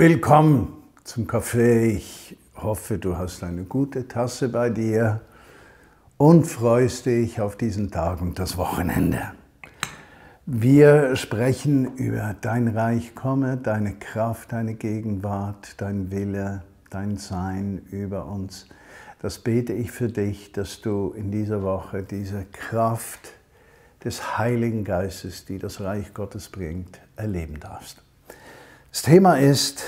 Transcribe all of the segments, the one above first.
Willkommen zum Kaffee. Ich hoffe, du hast eine gute Tasse bei dir und freust dich auf diesen Tag und das Wochenende. Wir sprechen über dein Reich komme, deine Kraft, deine Gegenwart, dein Wille, dein Sein über uns. Das bete ich für dich, dass du in dieser Woche diese Kraft des Heiligen Geistes, die das Reich Gottes bringt, erleben darfst. Das Thema ist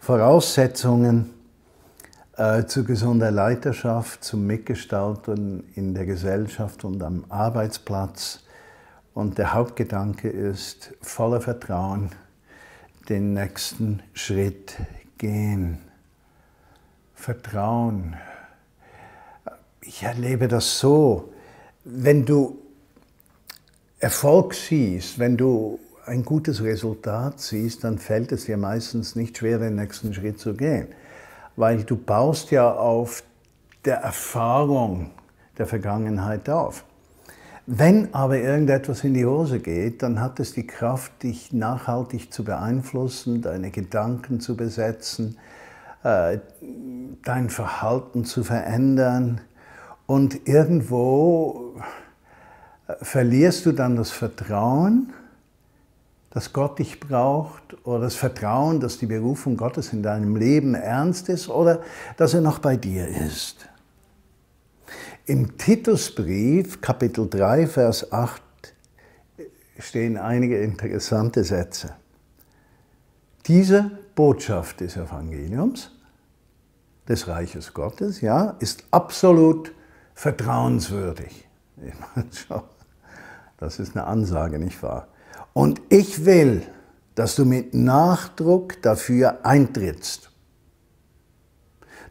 Voraussetzungen äh, zu gesunder Leiterschaft, zum Mitgestalten in der Gesellschaft und am Arbeitsplatz. Und der Hauptgedanke ist voller Vertrauen den nächsten Schritt gehen. Vertrauen. Ich erlebe das so, wenn du Erfolg siehst, wenn du ein gutes Resultat siehst, dann fällt es dir meistens nicht schwer, den nächsten Schritt zu gehen. Weil du baust ja auf der Erfahrung der Vergangenheit auf. Wenn aber irgendetwas in die Hose geht, dann hat es die Kraft, dich nachhaltig zu beeinflussen, deine Gedanken zu besetzen, äh, dein Verhalten zu verändern. Und irgendwo äh, verlierst du dann das Vertrauen dass Gott dich braucht oder das Vertrauen, dass die Berufung Gottes in deinem Leben ernst ist oder dass er noch bei dir ist. Im Titusbrief, Kapitel 3, Vers 8, stehen einige interessante Sätze. Diese Botschaft des Evangeliums, des Reiches Gottes, ja, ist absolut vertrauenswürdig. Das ist eine Ansage, nicht wahr? Und ich will, dass du mit Nachdruck dafür eintrittst,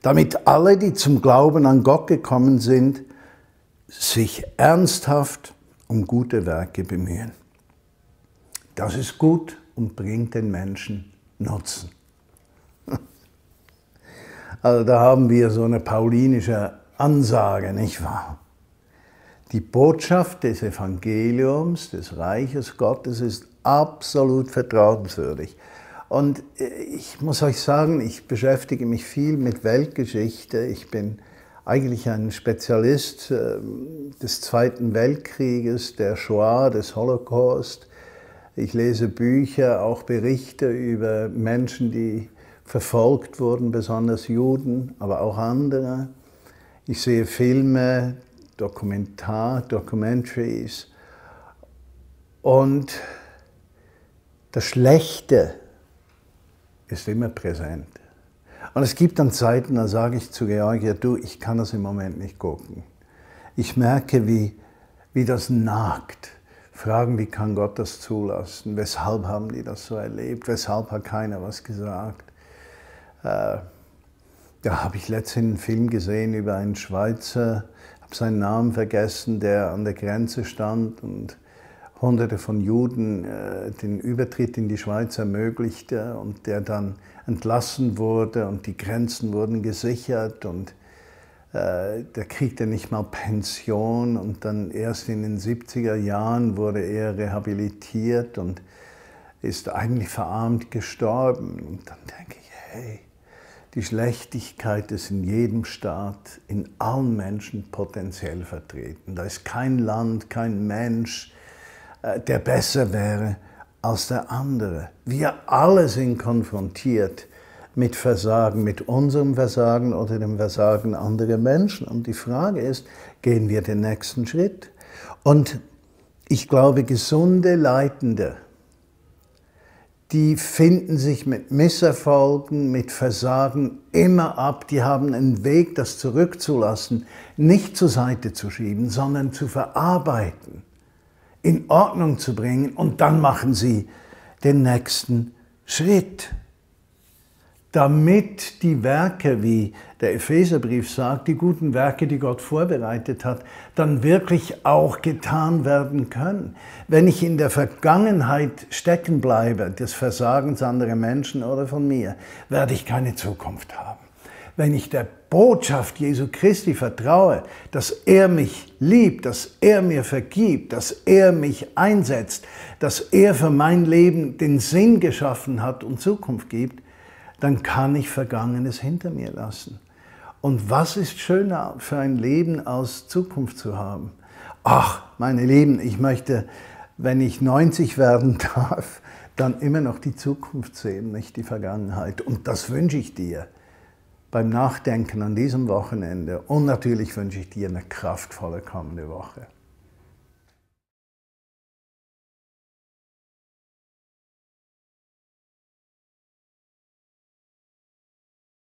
damit alle, die zum Glauben an Gott gekommen sind, sich ernsthaft um gute Werke bemühen. Das ist gut und bringt den Menschen Nutzen. Also da haben wir so eine paulinische Ansage, nicht wahr? Die Botschaft des Evangeliums, des Reiches Gottes ist absolut vertrauenswürdig. Und äh, ich muss euch sagen, ich beschäftige mich viel mit Weltgeschichte. Ich bin eigentlich ein Spezialist ähm, des Zweiten Weltkrieges, der Shoah, des Holocaust. Ich lese Bücher, auch Berichte über Menschen, die verfolgt wurden, besonders Juden, aber auch andere. Ich sehe Filme, Dokumentar, Documentaries. Und das Schlechte ist immer präsent. Und es gibt dann Zeiten, da sage ich zu Georgia, du, ich kann das im Moment nicht gucken. Ich merke, wie, wie das nagt. Fragen, wie kann Gott das zulassen? Weshalb haben die das so erlebt? Weshalb hat keiner was gesagt? Äh, da habe ich letztens einen Film gesehen über einen Schweizer, habe seinen Namen vergessen, der an der Grenze stand und Hunderte von Juden äh, den Übertritt in die Schweiz ermöglichte und der dann entlassen wurde und die Grenzen wurden gesichert und äh, der kriegte nicht mal Pension und dann erst in den 70er Jahren wurde er rehabilitiert und ist eigentlich verarmt gestorben. Und dann denke ich, hey, die Schlechtigkeit ist in jedem Staat, in allen Menschen potenziell vertreten. Da ist kein Land, kein Mensch, der besser wäre als der andere. Wir alle sind konfrontiert mit Versagen, mit unserem Versagen oder dem Versagen anderer Menschen. Und die Frage ist, gehen wir den nächsten Schritt? Und ich glaube, gesunde Leitende, die finden sich mit Misserfolgen, mit Versagen immer ab. Die haben einen Weg, das zurückzulassen, nicht zur Seite zu schieben, sondern zu verarbeiten, in Ordnung zu bringen und dann machen sie den nächsten Schritt damit die Werke, wie der Epheserbrief sagt, die guten Werke, die Gott vorbereitet hat, dann wirklich auch getan werden können. Wenn ich in der Vergangenheit stecken bleibe, des Versagens anderer Menschen oder von mir, werde ich keine Zukunft haben. Wenn ich der Botschaft Jesu Christi vertraue, dass er mich liebt, dass er mir vergibt, dass er mich einsetzt, dass er für mein Leben den Sinn geschaffen hat und Zukunft gibt, dann kann ich Vergangenes hinter mir lassen. Und was ist schöner für ein Leben aus Zukunft zu haben? Ach, meine Lieben, ich möchte, wenn ich 90 werden darf, dann immer noch die Zukunft sehen, nicht die Vergangenheit. Und das wünsche ich dir beim Nachdenken an diesem Wochenende. Und natürlich wünsche ich dir eine kraftvolle kommende Woche.